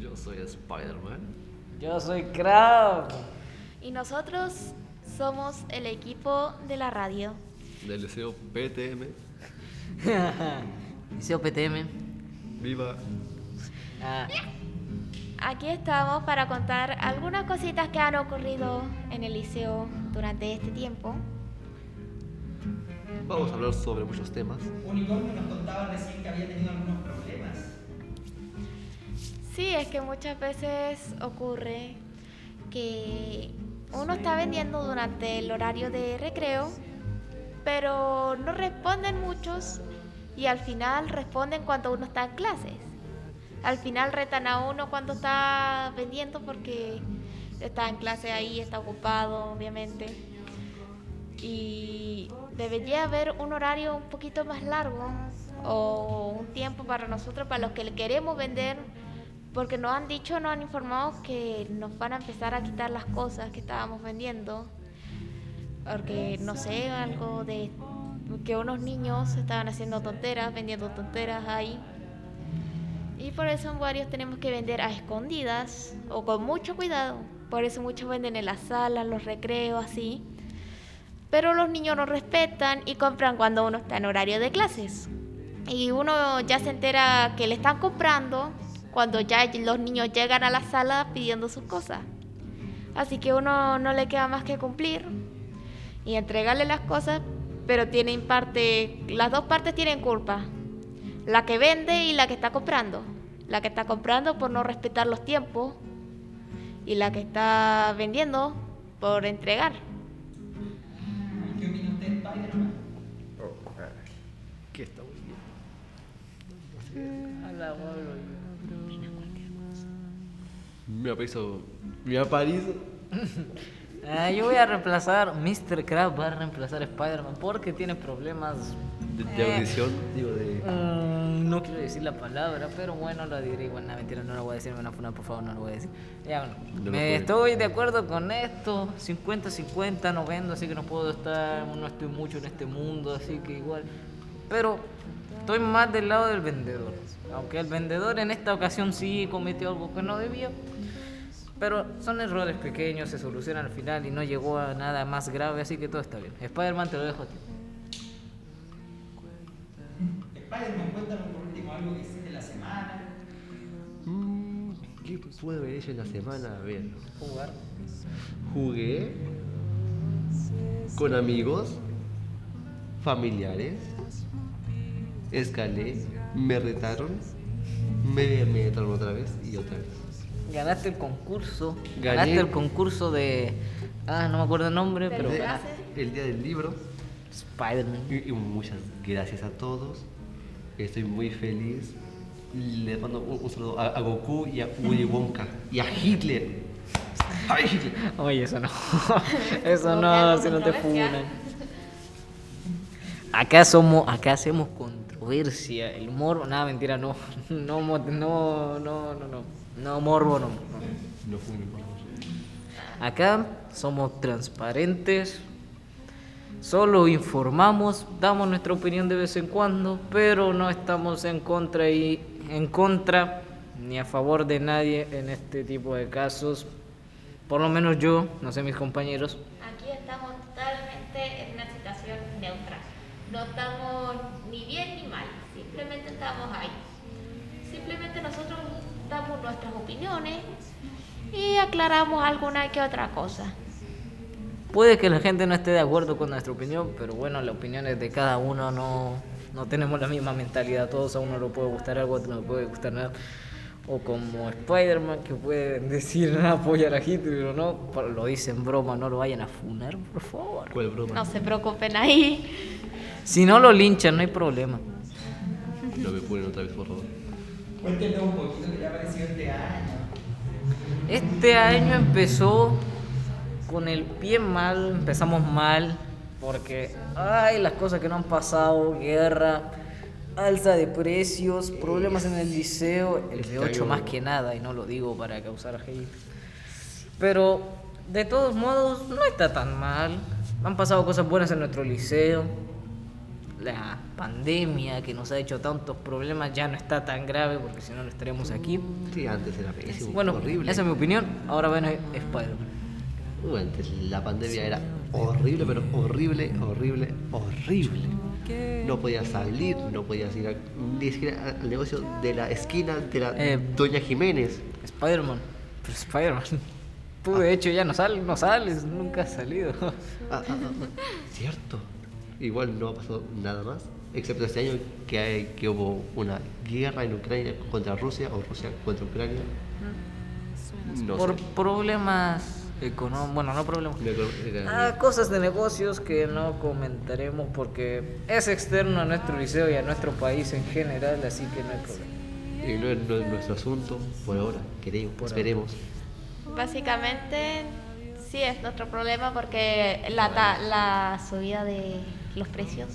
Yo soy Spider-Man. Yo soy Crab. y nosotros somos el equipo de la radio. Del deseo PTM. Liceo PTM. Viva. Ah, Aquí estamos para contar algunas cositas que han ocurrido en el liceo durante este tiempo. Vamos a hablar sobre muchos temas. Unicornio nos contaba recién que había tenido algunos problemas. Sí, es que muchas veces ocurre que uno está vendiendo durante el horario de recreo, pero no responden muchos y al final responden cuando uno está en clases. Al final retan a uno cuando está vendiendo porque está en clase ahí, está ocupado, obviamente. Y debería haber un horario un poquito más largo o un tiempo para nosotros, para los que le queremos vender, porque nos han dicho, nos han informado que nos van a empezar a quitar las cosas que estábamos vendiendo. Porque, no sé, algo de que unos niños estaban haciendo tonteras, vendiendo tonteras ahí. Y por eso en varios tenemos que vender a escondidas o con mucho cuidado. Por eso muchos venden en las salas, los recreos, así. Pero los niños no respetan y compran cuando uno está en horario de clases. Y uno ya se entera que le están comprando cuando ya los niños llegan a la sala pidiendo sus cosas. Así que uno no le queda más que cumplir y entregarle las cosas, pero tienen parte, las dos partes tienen culpa. La que vende y la que está comprando. La que está comprando por no respetar los tiempos y la que está vendiendo por entregar. ¿Qué está Me. Me apareció. Ah, yo voy a reemplazar, Mr. Crab va a reemplazar a Spider-Man porque tiene problemas. De, de audición, digo, de. mm, no quiero decir la palabra, pero bueno, la diré igual. No, mentira, no la voy a decir, me van a funar, por favor, no la voy a decir. Ya, bueno, No lo me puedes. estoy de acuerdo con esto, 50-50, no vendo, así que no puedo estar, no estoy mucho en este mundo, así que igual. Pero estoy más del lado del vendedor. Aunque el vendedor en esta ocasión sí cometió algo que no debía. Pero son errores pequeños, se solucionan al final y no llegó a nada más grave, así que todo está bien. Spider-Man te lo dejo a ti. Spider-Man, cuéntanos por último algo que hiciste la semana. Mm, ¿Qué pude haber hecho en la semana? A ver. Jugar. Jugué con amigos, familiares, escalé, me retaron, me, me retaron otra vez y otra vez. Ganaste el concurso. Gané. Ganaste el concurso de. Ah, no me acuerdo el nombre, pero. de-. El día del libro. Spider-Man. Y, y muchas gracias a todos. Estoy muy feliz. Le mando un, un saludo a, a Goku y a Willy Wonka y a Hitler. ¡Ay, Hitler! Oye, eso no. eso no, si no te funan. Acá somos, acá hacemos controversia. El morbo, nada, mentira, no. No, no, no, no, no. No, morbo, no. no. No fue mi favor. Acá somos transparentes, solo informamos, damos nuestra opinión de vez en cuando, pero no estamos en contra y en contra ni a favor de nadie en este tipo de casos. Por lo menos yo, no sé mis compañeros. Aquí estamos totalmente en una situación neutral. No estamos ni bien ni mal, simplemente estamos ahí. Simplemente nosotros damos nuestras opiniones y aclaramos alguna que otra cosa. Puede que la gente no esté de acuerdo con nuestra opinión, pero bueno, la opinión es de cada uno, no, no tenemos la misma mentalidad todos, a uno le puede gustar algo, a otro no le puede gustar nada. O como Spider-Man que pueden decir apoyar a Hitler o no, pero lo dicen broma, no lo vayan a funar, por favor. ¿Cuál broma? No se preocupen ahí. Si no lo linchan, no hay problema. No me ponen otra vez, por favor. Cuéntenos un poquito qué te ha parecido este año. Este año empezó con el pie mal, empezamos mal, porque, ay, las cosas que no han pasado, guerra, alza de precios, problemas en el liceo, el Este de 8 año- más que nada, y no lo digo para causar hate. Pero, de todos modos, no está tan mal. Han pasado cosas buenas en nuestro liceo. La pandemia que nos ha hecho tantos problemas ya no está tan grave porque si no no estaríamos aquí. Sí, antes era pésimo, Bueno, horrible. esa es mi opinión. Ahora ven Spider-Man. Uh, antes la pandemia era horrible, pero horrible, horrible, horrible. No podías salir, no podías ir a- ni siquiera al negocio de la esquina de la Eh. Doña Jiménez. Spider-Man. Pero Spider-Man. Tú de hecho ya no sales, no sales, nunca has salido. Ah, ah, ah, ah, Cierto. Igual no ha pasado nada más, excepto este año que, hay, que hubo una guerra en Ucrania contra Rusia o Rusia contra Ucrania. No Por sé. problemas económicos, bueno, no problemas. Ah, cosas de negocios que no comentaremos porque es externo a nuestro liceo y a nuestro país en general, así que no hay problema. Y no es, no es nuestro asunto por ahora, queremos, esperemos. Básicamente, sí es nuestro problema porque la, ta- la subida de los precios.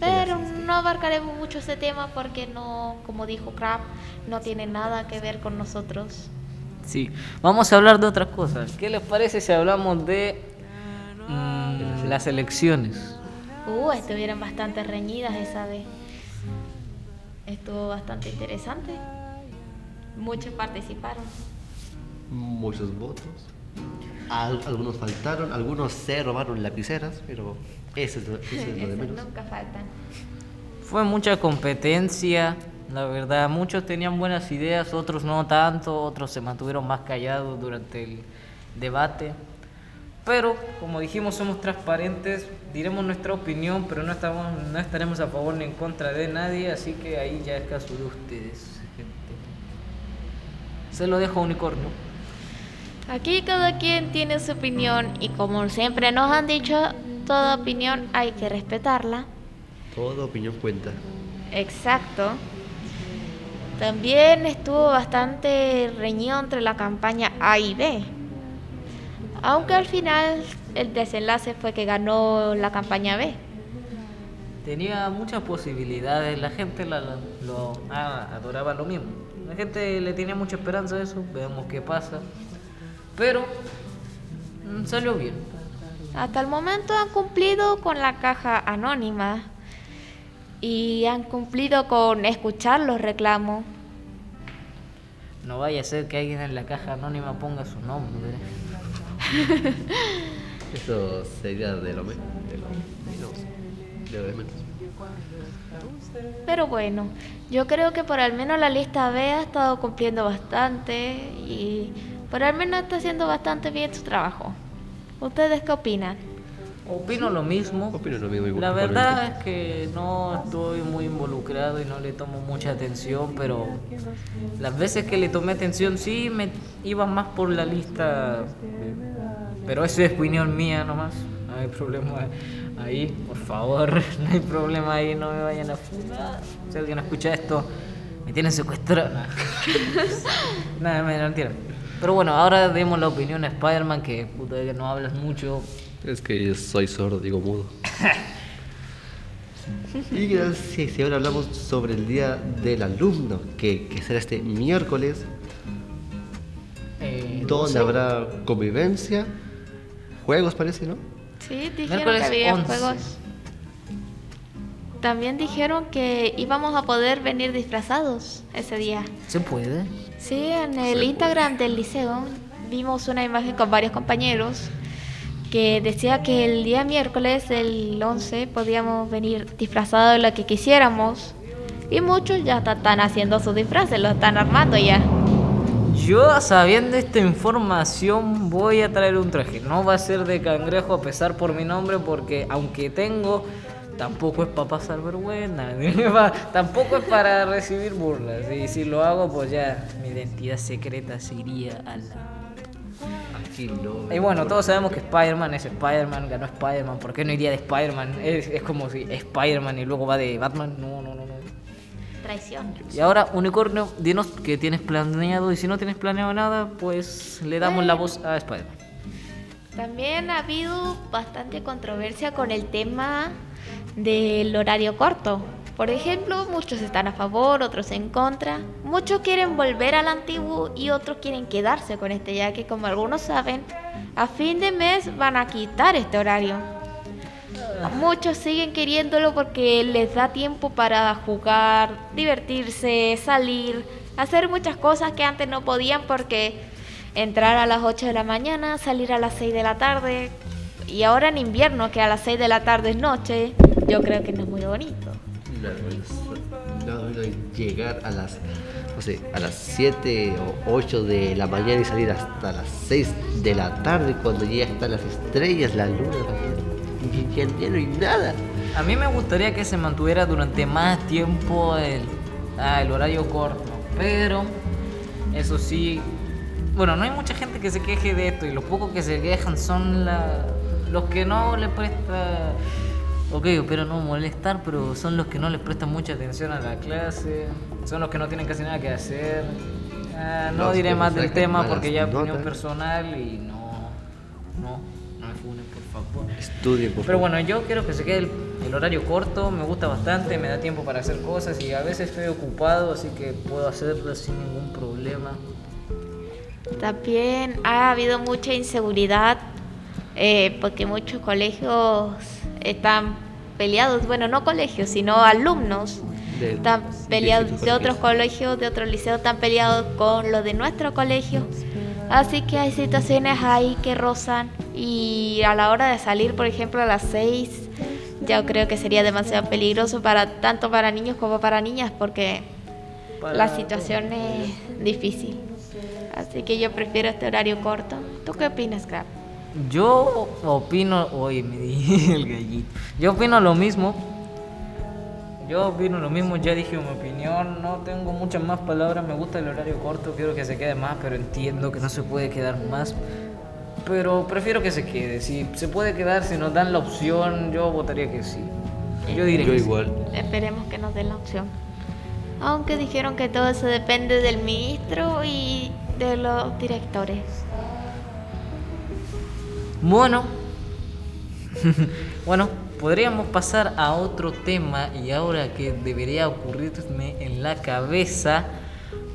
Pero no abarcaremos mucho ese tema porque no, como dijo Crab, no tiene nada que ver con nosotros. Sí, vamos a hablar de otras cosas. ¿Qué les parece si hablamos de mm, las elecciones? Uh, estuvieron bastante reñidas esa vez. Estuvo bastante interesante. Muchos participaron. Muchos votos. Al- algunos faltaron, algunos se robaron lapiceras, pero eso es lo, eso es lo de menos. nunca faltan. Fue mucha competencia, la verdad. Muchos tenían buenas ideas, otros no tanto, otros se mantuvieron más callados durante el debate. Pero, como dijimos, somos transparentes, diremos nuestra opinión, pero no, estamos, no estaremos a favor ni en contra de nadie, así que ahí ya es caso de ustedes, gente. Se lo dejo a Unicornio. Aquí cada quien tiene su opinión y como siempre nos han dicho, toda opinión hay que respetarla. Toda opinión cuenta. Exacto. También estuvo bastante reñido entre la campaña A y B. Aunque al final el desenlace fue que ganó la campaña B. Tenía muchas posibilidades, la gente la, la- lo ah, adoraba lo mismo. La gente le tenía mucha esperanza a eso, veamos qué pasa. Pero mm, salió bien. Hasta el momento han cumplido con la caja anónima y han cumplido con escuchar los reclamos. No vaya a ser que alguien en la caja anónima ponga su nombre. Eso sería de lo, me- de lo menos. De lo de menos. Pero bueno, yo creo que por al menos la lista B ha estado cumpliendo bastante y por al menos está haciendo bastante bien su trabajo. ¿Ustedes qué opinan? Opino lo mismo. Opino lo mismo igual, La verdad es que no estoy muy involucrado y no le tomo mucha atención, pero las veces que le tomé atención sí me iba más por la lista. Pero eso es opinión mía nomás. No hay problema ahí, por favor. No hay problema ahí, no me vayan a funar. Si alguien escucha esto, me tienen secuestrado. Nada, no, mentira. Pero bueno, ahora demos la opinión a Spider-Man, que puta que no hablas mucho. Es que yo soy sordo, digo mudo. y gracias, si ahora hablamos sobre el Día del Alumno, que, que será este miércoles, Eh, donde habrá convivencia, juegos parece, ¿no? Sí, dijeron que había 11. juegos. También dijeron que íbamos a poder venir disfrazados ese día. ¿Se puede? Sí, en el Instagram del liceo vimos una imagen con varios compañeros que decía que el día miércoles, el 11, podíamos venir disfrazados de lo que quisiéramos. Y muchos ya están haciendo sus disfraces, lo están armando ya. Yo, sabiendo esta información, voy a traer un traje. No va a ser de cangrejo a pesar por mi nombre, porque aunque tengo, tampoco es para pasar vergüenza. Tampoco es para recibir burlas. Y si lo hago, pues ya mi identidad secreta se iría a la... Y bueno, todos sabemos que Spider-Man es Spider-Man, ganó Spider-Man. ¿Por qué no iría de Spider-Man? Es, es como si Spider-Man y luego va de Batman. No, no, no, no. Traición. Y ahora, Unicornio, dinos qué tienes planeado. Y si no tienes planeado nada, pues le damos la voz a Spider-Man. También ha habido bastante controversia con el tema del horario corto. Por ejemplo, muchos están a favor, otros en contra. Muchos quieren volver al antiguo y otros quieren quedarse con este, ya que como algunos saben, a fin de mes van a quitar este horario. muchos siguen queriéndolo porque les da tiempo para jugar, divertirse, salir, hacer muchas cosas que antes no podían porque entrar a las 8 de la mañana, salir a las 6 de la tarde y ahora en invierno que a las 6 de la tarde es noche, yo creo que no es muy bonito. No, no, no, llegar a las, no sé, a las 7 o 8 de la mañana y salir hasta las 6 de la tarde cuando ya están las estrellas, la luna, y ya, ya no hay nada. A mí me gustaría que se mantuviera durante más tiempo el, ah, el horario corto, pero eso sí, bueno, no hay mucha gente que se queje de esto y los pocos que se quejan son la, los que no le presta Ok, pero no molestar, pero son los que no les prestan mucha atención a la clase, son los que no tienen casi nada que hacer. Ah, no Los diré más del tema porque ya es opinión notas. personal y no, no, no me funen, por favor. Estudien, por Pero favor. bueno, yo quiero que se quede el, el horario corto, me gusta bastante, me da tiempo para hacer cosas y a veces estoy ocupado, así que puedo hacerlo sin ningún problema. También ha habido mucha inseguridad eh, porque muchos colegios están peleados, bueno, no colegios, sino alumnos. De Están peleados de otros colegios. de otros liceos, están peleados con los de nuestro colegio. Así que hay situaciones ahí que rozan y a la hora de salir, por ejemplo, a las 6, yo creo que sería demasiado peligroso para tanto para niños como para niñas porque Para la situación es difícil. Así que yo prefiero este horario corto. ¿Tú qué opinas, Crab? Yo opino, oye, me di el gallito. Yo opino lo mismo. Yo opino lo mismo, ya dije mi opinión, no tengo muchas más palabras, me gusta el horario corto, quiero que se quede más, pero entiendo que no se puede quedar más. Pero prefiero que se quede, si se puede quedar, si nos dan la opción, yo votaría que sí. Yo diré Yo que sí. igual. Esperemos que nos den la opción. Aunque dijeron que todo eso depende del ministro y de los directores. Bueno, bueno, podríamos pasar a otro tema y ahora que debería ocurrirme en la cabeza,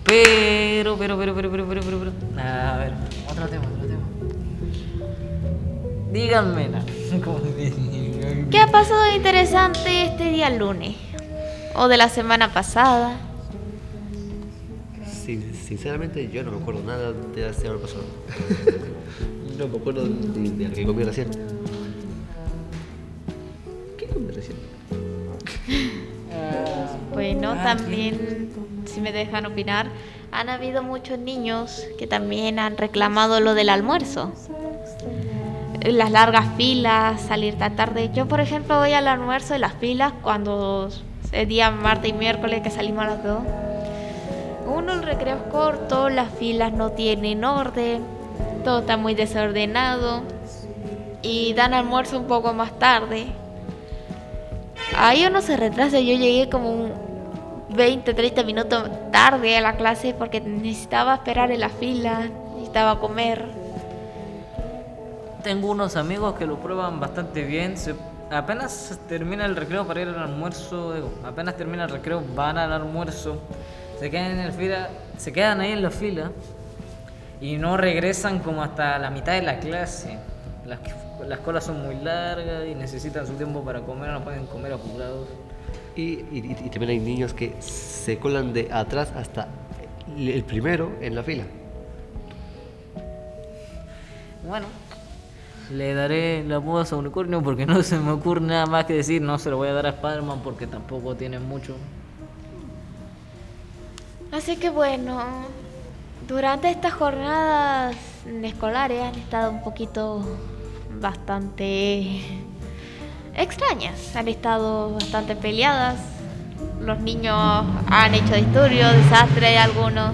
pero, pero, pero, pero, pero, pero, pero, pero, a ver, otro tema, otro tema. Díganme, na- ¿cómo se- ¿Qué ha pasado de interesante este día lunes? ¿O de la semana pasada? Sin- sinceramente, yo no me acuerdo nada de la semana pasada. no me acuerdo de, de lo que comí recién. ¿Qué comí recién? Bueno, Ah, también, si me dejan opinar, han habido muchos niños que también han reclamado lo del almuerzo. Las largas filas, salir tan tarde. Yo, por ejemplo, voy al almuerzo de las filas cuando es día martes y miércoles que salimos a las dos. Uno, el recreo es corto, las filas no tienen orden, todo está muy desordenado y dan almuerzo un poco más tarde. Ahí uno se retrasa, yo llegué como un 20, 30 minutos tarde a la clase porque necesitaba esperar en la fila, necesitaba comer. Tengo unos amigos que lo prueban bastante bien. se- apenas termina el recreo para ir al almuerzo, digo, apenas termina el recreo van al almuerzo, se quedan en el fila, se quedan ahí en la fila y no regresan como hasta la mitad de la clase. Las, las colas son muy largas y necesitan su tiempo para comer, no pueden comer apurados. Y, y- y también hay niños que se colan de atrás hasta el primero en la fila. Bueno, le daré la voz a Unicornio porque no se me ocurre nada más que decir. No se lo voy a dar a Spider-Man porque tampoco tiene mucho. Así que bueno, durante estas jornadas escolares han estado un poquito bastante extrañas, han estado bastante peleadas. Los niños han hecho disturbios, desastres algunos.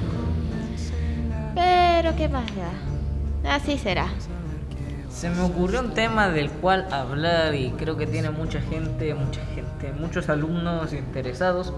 Pero qué más da. Así será. Se me ocurrió un tema del cual hablar y creo que tiene mucha gente, mucha gente, muchos alumnos interesados.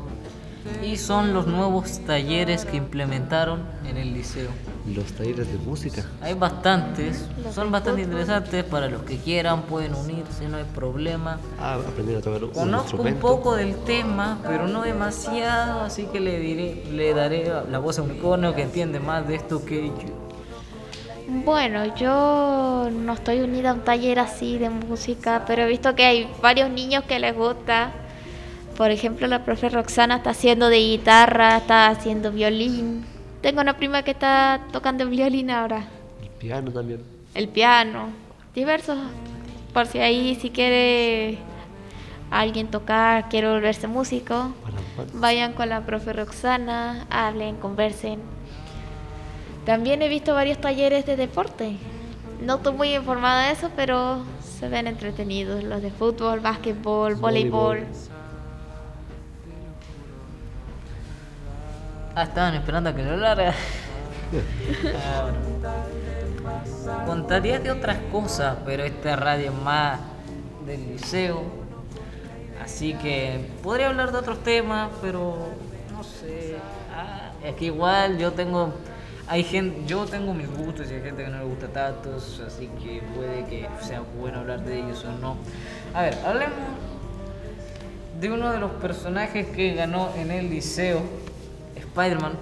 Y son los nuevos talleres que implementaron en el liceo. Los talleres de música. Hay bastantes, son bastante interesantes para los que quieran, pueden unirse, no hay problema. Ah, aprender a tocar un Conozco un poco del tema, pero no demasiado, así que le diré, le daré la voz a Unicornio que entiende más de esto que yo. Bueno, yo no estoy unida a un taller así de música, pero he visto que hay varios niños que les gusta. Por ejemplo, la profe Roxana está haciendo de guitarra, está haciendo violín. Tengo una prima que está tocando violín ahora. El piano también. El piano, diversos. Por si ahí si quiere alguien tocar, quiere volverse músico, vayan con la profe Roxana, hablen, conversen. También he visto varios talleres de deporte. No estoy muy informada de eso, pero se ven entretenidos. Los de fútbol, básquetbol, voleibol. Voleibol. Ah, estaban esperando a que lo larga. Bueno. Contaría de otras cosas, pero esta radio es más del liceo. Así que podría hablar de otros temas, pero no sé. Ah, es que igual yo tengo. Hay gente, yo tengo mis gustos y hay gente que no le gusta tantos, así que puede que sea bueno hablar de ellos o no. A ver, hablemos de uno de los personajes que ganó en el liceo, Spider-Man.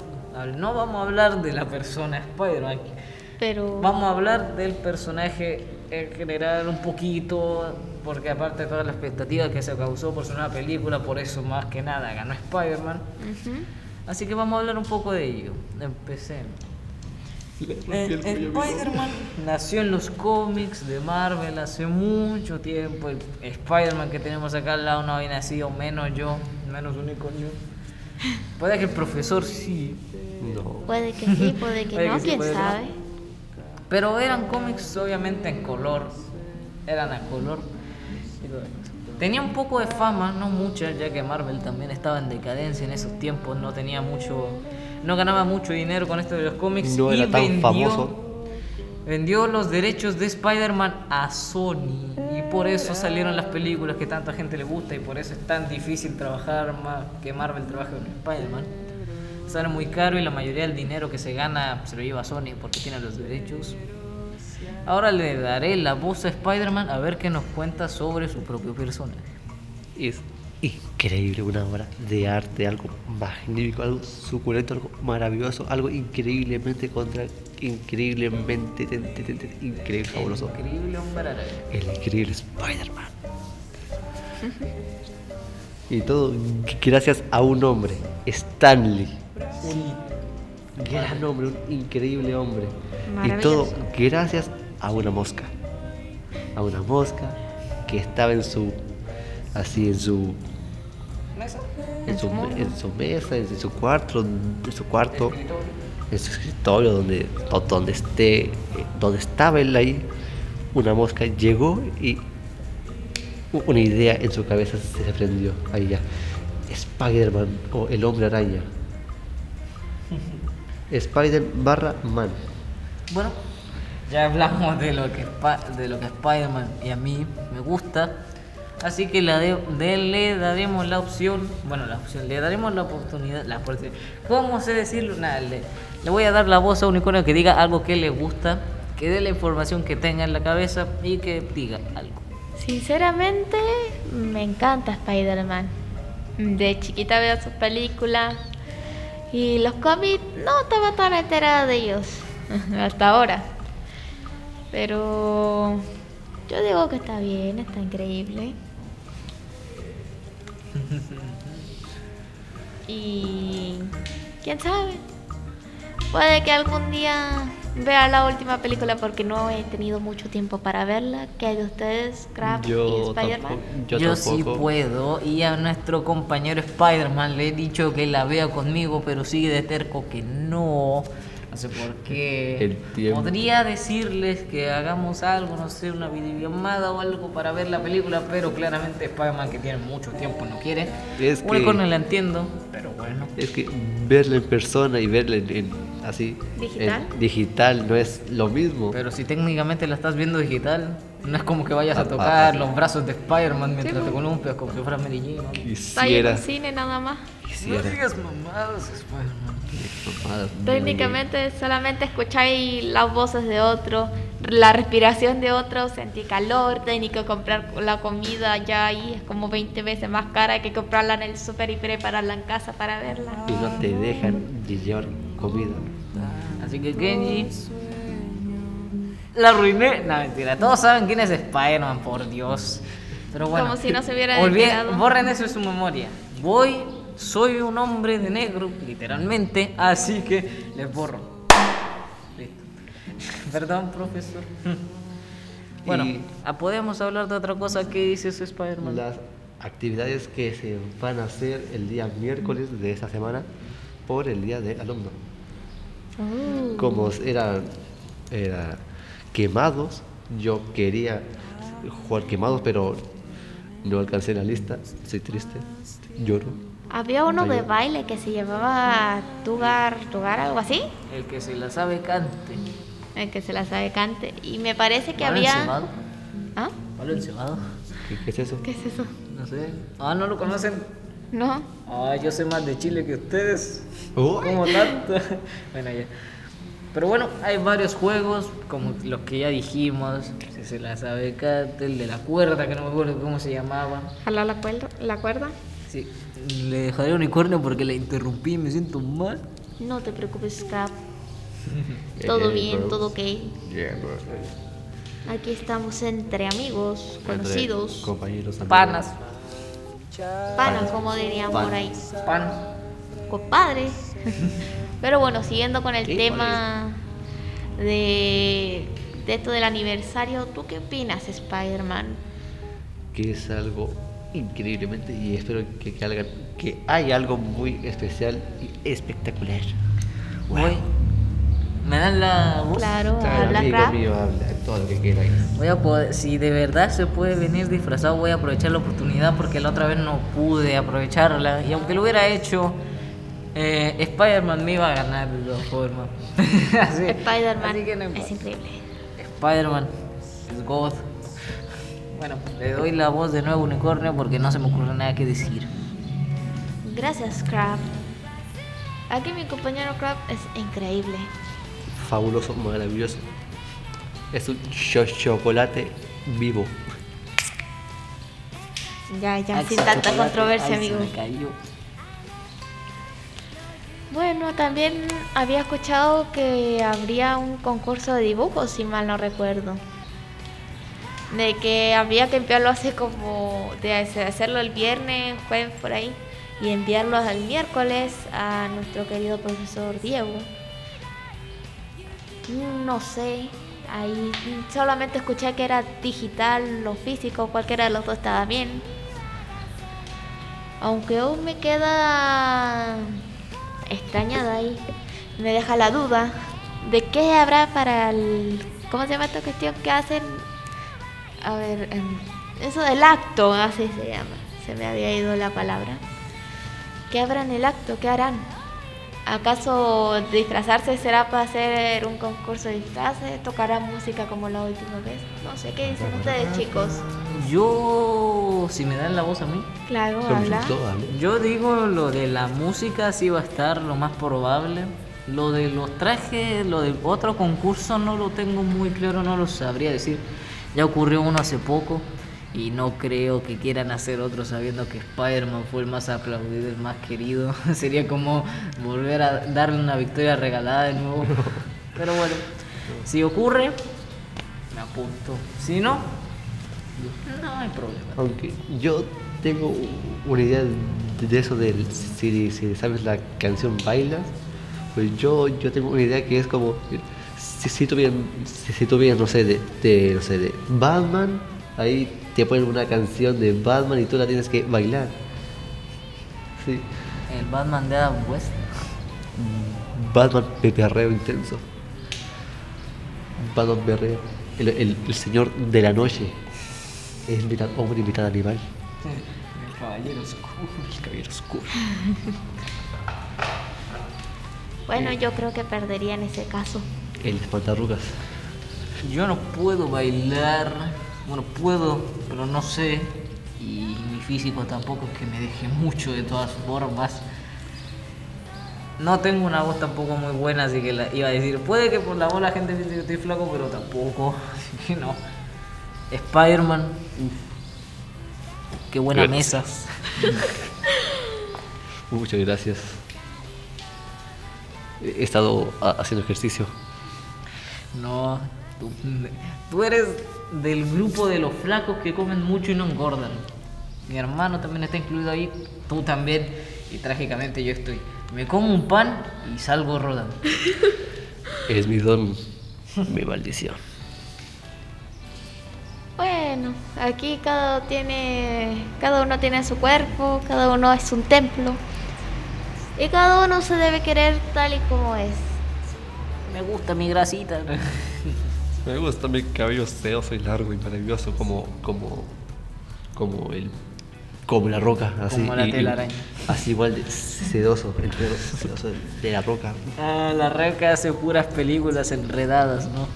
No vamos a hablar de la persona Spider-Man, Pero vamos a hablar del personaje en general un poquito, porque aparte de toda la expectativa que se causó por su nueva película, por eso más que nada ganó Spider-Man. Así que vamos a hablar un poco de ello. Empecemos. Eh, Spider-Man nació en los cómics de Marvel hace mucho tiempo. El Spider-Man que tenemos acá al lado no había nacido, menos yo, menos unicornio. Puede que el profesor sí, No. puede que sí, puede que Puede no, que sí, quién no. sabe. pero eran cómics obviamente en color, eran a color. Tenía un poco de fama, no mucha, ya que Marvel también estaba en decadencia en esos tiempos, no tenía mucho, no ganaba mucho dinero con esto de los cómics No y era tan vendió, famoso. Vendió los derechos de Spider-Man a Sony y por eso salieron las películas que tanta gente le gusta y por eso es tan difícil trabajar más que Marvel trabaje con Spider-Man. Sale muy caro y la mayoría del dinero que se gana se lo lleva Sony porque tiene los derechos. Ahora le daré la voz a Spider-Man a ver qué nos cuenta sobre su propio personaje. Es increíble, una obra de arte, algo magnífico, algo suculento, algo maravilloso, algo increíblemente contra, increíblemente, ten- ten- ten- ten- increíble, fabuloso. Increíble hombre. El increíble Spider-Man. Y todo gracias a un hombre, Stanley. Un gran hombre, un increíble hombre. Y todo gracias a una mosca. A una mosca que estaba en su. así en su. En su, en su mesa, en su cuarto, en su cuarto, en su escritorio, donde, do- donde esté, eh, donde estaba él ahí, una mosca llegó y una idea en su cabeza se le prendió ahí ya. Spider-Man o el hombre araña. Spider barra man. Bueno, ya hablamos de lo que de lo que Spider-Man y a mí me gusta. Así que le daremos la opción, bueno, la opción, le daremos la oportunidad, la oportunidad. ¿Cómo sé decirlo? Nada, le, voy a dar la voz a un unicornio que diga algo que le gusta, que dé la información que tenga en la cabeza y que diga algo. Sinceramente, me encanta Spider-Man. De chiquita veo sus películas y los cómics no estaba tan enterada de ellos hasta ahora. Pero yo digo que está bien, está increíble. Y quién sabe, puede que algún día vea la última película porque no he tenido mucho tiempo para verla. ¿Qué hay de ustedes, Crab y Yo Spider-Man? tampoco. Yo, Yo, sí puedo y a nuestro compañero Spider-Man le he dicho que la vea conmigo, pero sigue de terco que no. No sé por qué. El tiempo. Podría decirles que hagamos algo, no sé, una videollamada o algo para ver la película, pero claramente Spider-Man que tiene mucho tiempo no quiere. Es que- Unicornio la entiendo, pero bueno. Es que verla en persona y verla en, en- así ¿Digital? en digital no es lo mismo. Pero si técnicamente la estás viendo digital, no es como que vayas a Ah, tocar ah, los brazos de Spider-Man mientras Sí, te columpias como si fuera Mary Jane. ¿no? Está ahí en Quisiera, el cine nada más. quisiera. No digas mamadas, Spider-Man. Técnicamente solamente escucháis las voces de otro, la respiración de otro, sentí calor, técnico comprar la comida ya ahí es como 20 veces más cara que comprarla en el super y prepararla en casa para verla. Y no te dejan llevar comida. Así que Kenji, La arruiné. No, mentira. Todos saben quién es Spider-Man, por Dios. Pero bueno. Como si no se hubiera olviden-. Borren eso de su memoria. Voy, soy un hombre de negro, literalmente, así que les borro. Listo. Perdón, profesor. Bueno, Y- ah, podemos hablar de otra cosa que dices Spider-Man. Las actividades que se van a hacer el día miércoles de esta semana por el día del alumno. Uh, Como eran era quemados, yo quería jugar quemados, pero no alcancé la lista. Soy triste, lloro. Había uno de baile que se llamaba Tugar, Tugar, algo así. El que se la sabe cante. El que se la sabe cante. Y me parece que ¿Palo había. encebado? ¿Ah? ¿Palo encebado? ¿Qué, qué es eso? ¿Qué es eso? No sé. Ah, ¿no lo conocen? No. Ah, yo sé más de Chile que ustedes. ¿Cómo tanto? bueno, ya. Pero bueno, hay varios juegos, como los que ya dijimos. Si se la sabe cante, el de la cuerda, que no me acuerdo cómo se llamaba. ¿Jalar la cuerda? ¿La cuerda? Sí. Le dejaré unicornio porque la interrumpí y me siento mal. No te preocupes, Scrap. Todo bien, bro. todo ok. Yeah, bro. Aquí estamos entre amigos, conocidos, Entre Compañeros, amigos. Panas, panas, como dirían por ahí. pan. compadres. Pero bueno, siguiendo con el ¿Qué? tema de, de esto del aniversario, ¿tú qué opinas, Spider-Man? que es algo increíblemente y espero que, que, hagan- que hay algo muy especial y espectacular. Voy. ¿Me dan la voz? Claro, Claro, habla amigo mío, habla todo lo que queráis. Voy a poder, si de verdad se puede venir disfrazado, voy a aprovechar la oportunidad porque la otra vez no pude aprovecharla. Y aunque lo hubiera hecho, eh, Spider-Man me iba a ganar de todas formas. Spider-Man es increíble. Spider-Man es God. Bueno, le doy la voz de nuevo a Unicornio porque no se me ocurre nada que decir. Gracias, Crab. Aquí mi compañero Crab es increíble. Fabuloso, maravilloso. Es un cho- chocolate vivo. Ya, ya, Ay, sin tanta controversia, ay, se amigo. me cayó. Bueno, también había escuchado que habría un concurso de dibujos, si mal no recuerdo. De que había que enviarlo así como de hace- hacerlo el viernes, jueves por ahí, y enviarlo al miércoles a nuestro querido profesor Diego. No sé, ahí solamente escuché que era digital o físico, cualquiera de los dos estaba bien. Aunque aún me queda extrañada ahí, me deja la duda de qué habrá para el... ¿Cómo se llama esta cuestión que hacen? A ver, em, eso del acto, así se llama, se me había ido la palabra. ¿Qué habrá en el acto? ¿Qué harán? ¿Acaso disfrazarse será para hacer un concurso de disfraces? ¿Tocará música como la última vez? No sé, ¿qué dicen ustedes chicos? Yo, si me dan la voz a mí, Claro, habla. yo digo lo de la música sí va a estar lo más probable. Lo de los trajes, lo del otro concurso no lo tengo muy claro, no lo sabría decir. Ya ocurrió uno hace poco y no creo que quieran hacer otro sabiendo que Spider-Man fue el más aplaudido, el más querido. Sería como volver a darle una victoria regalada de nuevo. Pero bueno, si ocurre, me apunto. Si no, no hay problema. Aunque yo tengo una idea de eso del si, si sabes la canción Bailas, pues yo, yo tengo una idea que es como si, si tú vienes, si, no sé, de, de, no sé, de Batman, ahí te ponen una canción de Batman y tú la tienes que bailar. Sí. El Batman de Adam West. Batman de perreo intenso. Batman perreo. El, el, el señor de la noche. Es mitad hombre y mitad animal. El Caballero Oscuro. El caballero oscuro. Bueno, yo creo que perdería en ese caso. El espantarrugas. Yo no puedo bailar. Bueno, puedo, pero no sé. Y mi físico tampoco es que me deje mucho de todas formas. No tengo una voz tampoco muy buena, así que la iba a decir. Puede que por la voz la gente piense que estoy flaco, pero tampoco. Así que no. Spider-Man. Qué buena mesa. Muchas gracias. He estado ha- haciendo ejercicio. No, Tú, tú eres del grupo de los flacos que comen mucho y no engordan. Mi hermano también está incluido ahí, tú también, y trágicamente yo estoy. Me como un pan y salgo rodando. Es mi don, mi maldición. Bueno, aquí cada tiene, cada uno tiene su cuerpo, cada uno es un templo y cada uno se debe querer tal y como es. Me gusta mi grasita. Me gusta mi cabello sedoso y largo y maravilloso como, como, como el, como la roca, así. Como la telaraña. Así igual de sedoso, el pelo sedoso de, la roca. Ah, la reca hace puras películas enredadas, ¿no?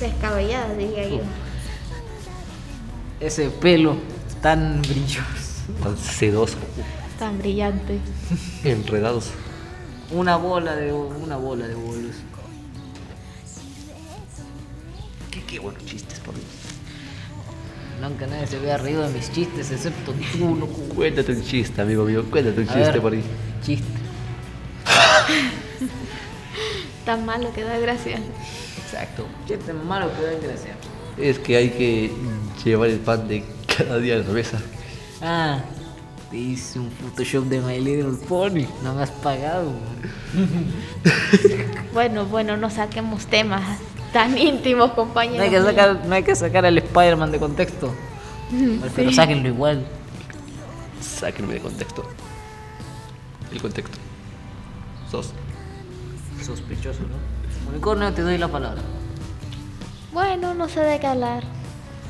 Descabellada, diría yo. Ese pelo tan brilloso. Tan sedoso, Tan brillante. enredados. Una bola de una bola de bolos. Qué, buenos chistes, por Dios. Nunca nadie se había reído de mis chistes, excepto tú, loco. Cuéntate un chiste, amigo mío, cuéntate un A chiste ver, por ahí. Chiste. Tan malo que da gracia. Exacto. Chiste malo que da gracia. Es que hay que llevar el pan de cada día a la mesa. Ah, te hice un Photoshop de My Little Pony. No me has pagado. Bueno, bueno, no saquemos temas tan íntimos, compañeros. No hay que sacar, no hay que sacar al Spider-Man de contexto. Pero sáquenlo igual. Sáquenme de contexto. El contexto. Sos. Sospechoso, ¿no? Unicornio, te doy la palabra. Bueno, no sé de qué hablar.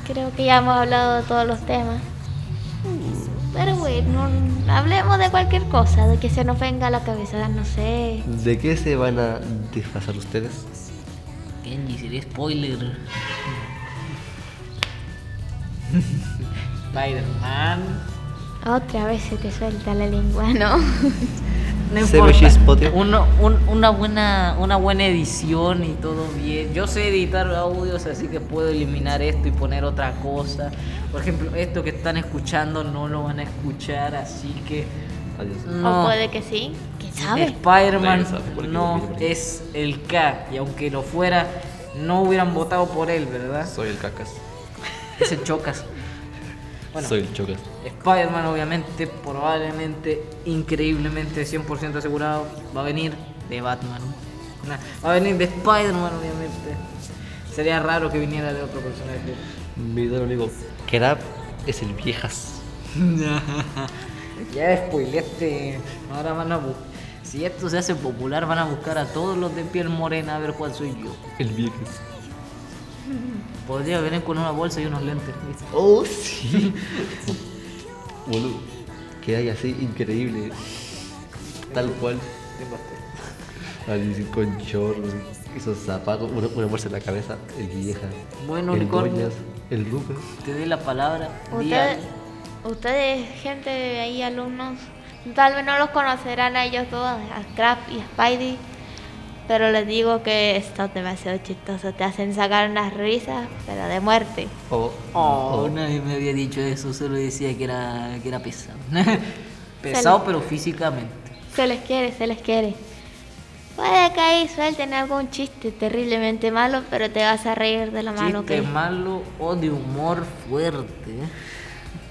Creo que ya hemos hablado de todos los temas. Pero bueno, hablemos de cualquier cosa, de que se nos venga a la cabeza, no sé. ¿De qué se van a disfrazar ustedes? Kenji, sería spoiler. Spider-Man. Otra vez se te suelta la lengua, ¿no? No Se importa. Uno- un- una, buena, una buena edición y todo bien. Yo sé editar audios, así que puedo eliminar esto y poner otra cosa. Por ejemplo, esto que están escuchando no lo van a escuchar, así que Adiós. no. O puede que sí, quién sabe. Spider-Man no es el K, y aunque lo fuera, no hubieran votado por él, ¿verdad? Soy el cacas. Es el Chocas. Bueno, Soy el chocas. Spider-Man obviamente, probablemente, increíblemente, 100% asegurado, va a venir de Batman. Nah, va a venir de Spider-Man obviamente. Sería raro que viniera de otro personaje. Mi amigo Krab es el viejas. ya spoileaste. Ahora van a bu- Si esto se hace popular, van a buscar a todos los de piel morena a ver cuál soy yo. El viejas. Podría venir con una bolsa y unos lentes. ¿viste? Oh, sí. Boludo. Que hay así increíble. Tal cual. Así con chorros, esos zapatos, una, una bolsa en la cabeza, el vieja. Bueno, el unicornio. Doñas, el Lucas. Te doy la palabra. di Ustedes, gente de ahí, alumnos, tal vez no los conocerán a ellos dos, a Crap y a Spidey, pero les digo que están demasiado chistosos, te hacen sacar unas risas, pero de muerte. Oh, Oh, oh. nadie me había dicho eso, solo decía que era, que era pesado. pesado, pero físicamente. Se les quiere, se les quiere. Puede que ahí suelten algún chiste terriblemente malo, pero te vas a reír de la mano Chiste que... malo o de humor fuerte.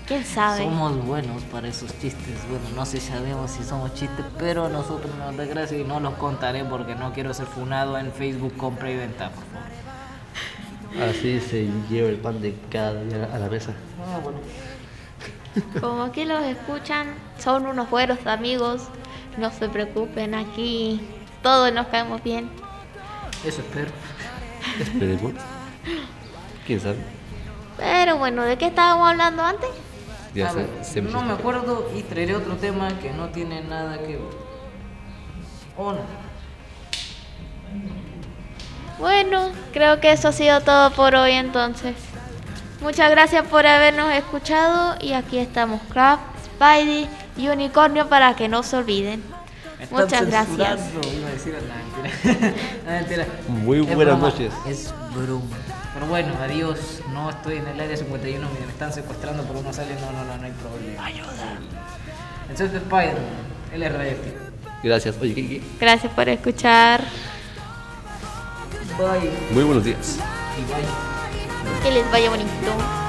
¿Quién sabe? Somos buenos para esos chistes. Bueno, no sé si sabemos si somos chistes, pero a nosotros nos da gracia y no los contaré porque no quiero ser funado en Facebook compra y venta, por favor. Así se lleva el pan de cada día a la mesa. Ah, bueno. Como aquí los escuchan, son unos buenos amigos. No se preocupen, aquí todos nos caemos bien. Eso espero. Esperemos. ¿Quién sabe? Pero bueno, ¿de qué estábamos hablando antes? Ya A se, ver, se no me acuerdo y traeré otro tema que no tiene nada que ver. ¿O no? Bueno, creo que eso ha sido todo por hoy entonces. Muchas gracias por habernos escuchado y aquí estamos Crab, Spidey y Unicornio para que no se olviden. Muchas gracias. censurando, Iba a decir no, mentira. No, mentira. Muy buenas broma, noches. Es broma. Pero bueno, adiós. No estoy en el área 51, me me están secuestrando por uno sale. No, no, no, no hay problema. Ayuda. Entonces Spider-Man, él es radioactivo. Gracias. Oye, ¿qué, qué? Gracias por escuchar. Bye. Muy buenos días. Y vaya. Que les vaya bonito.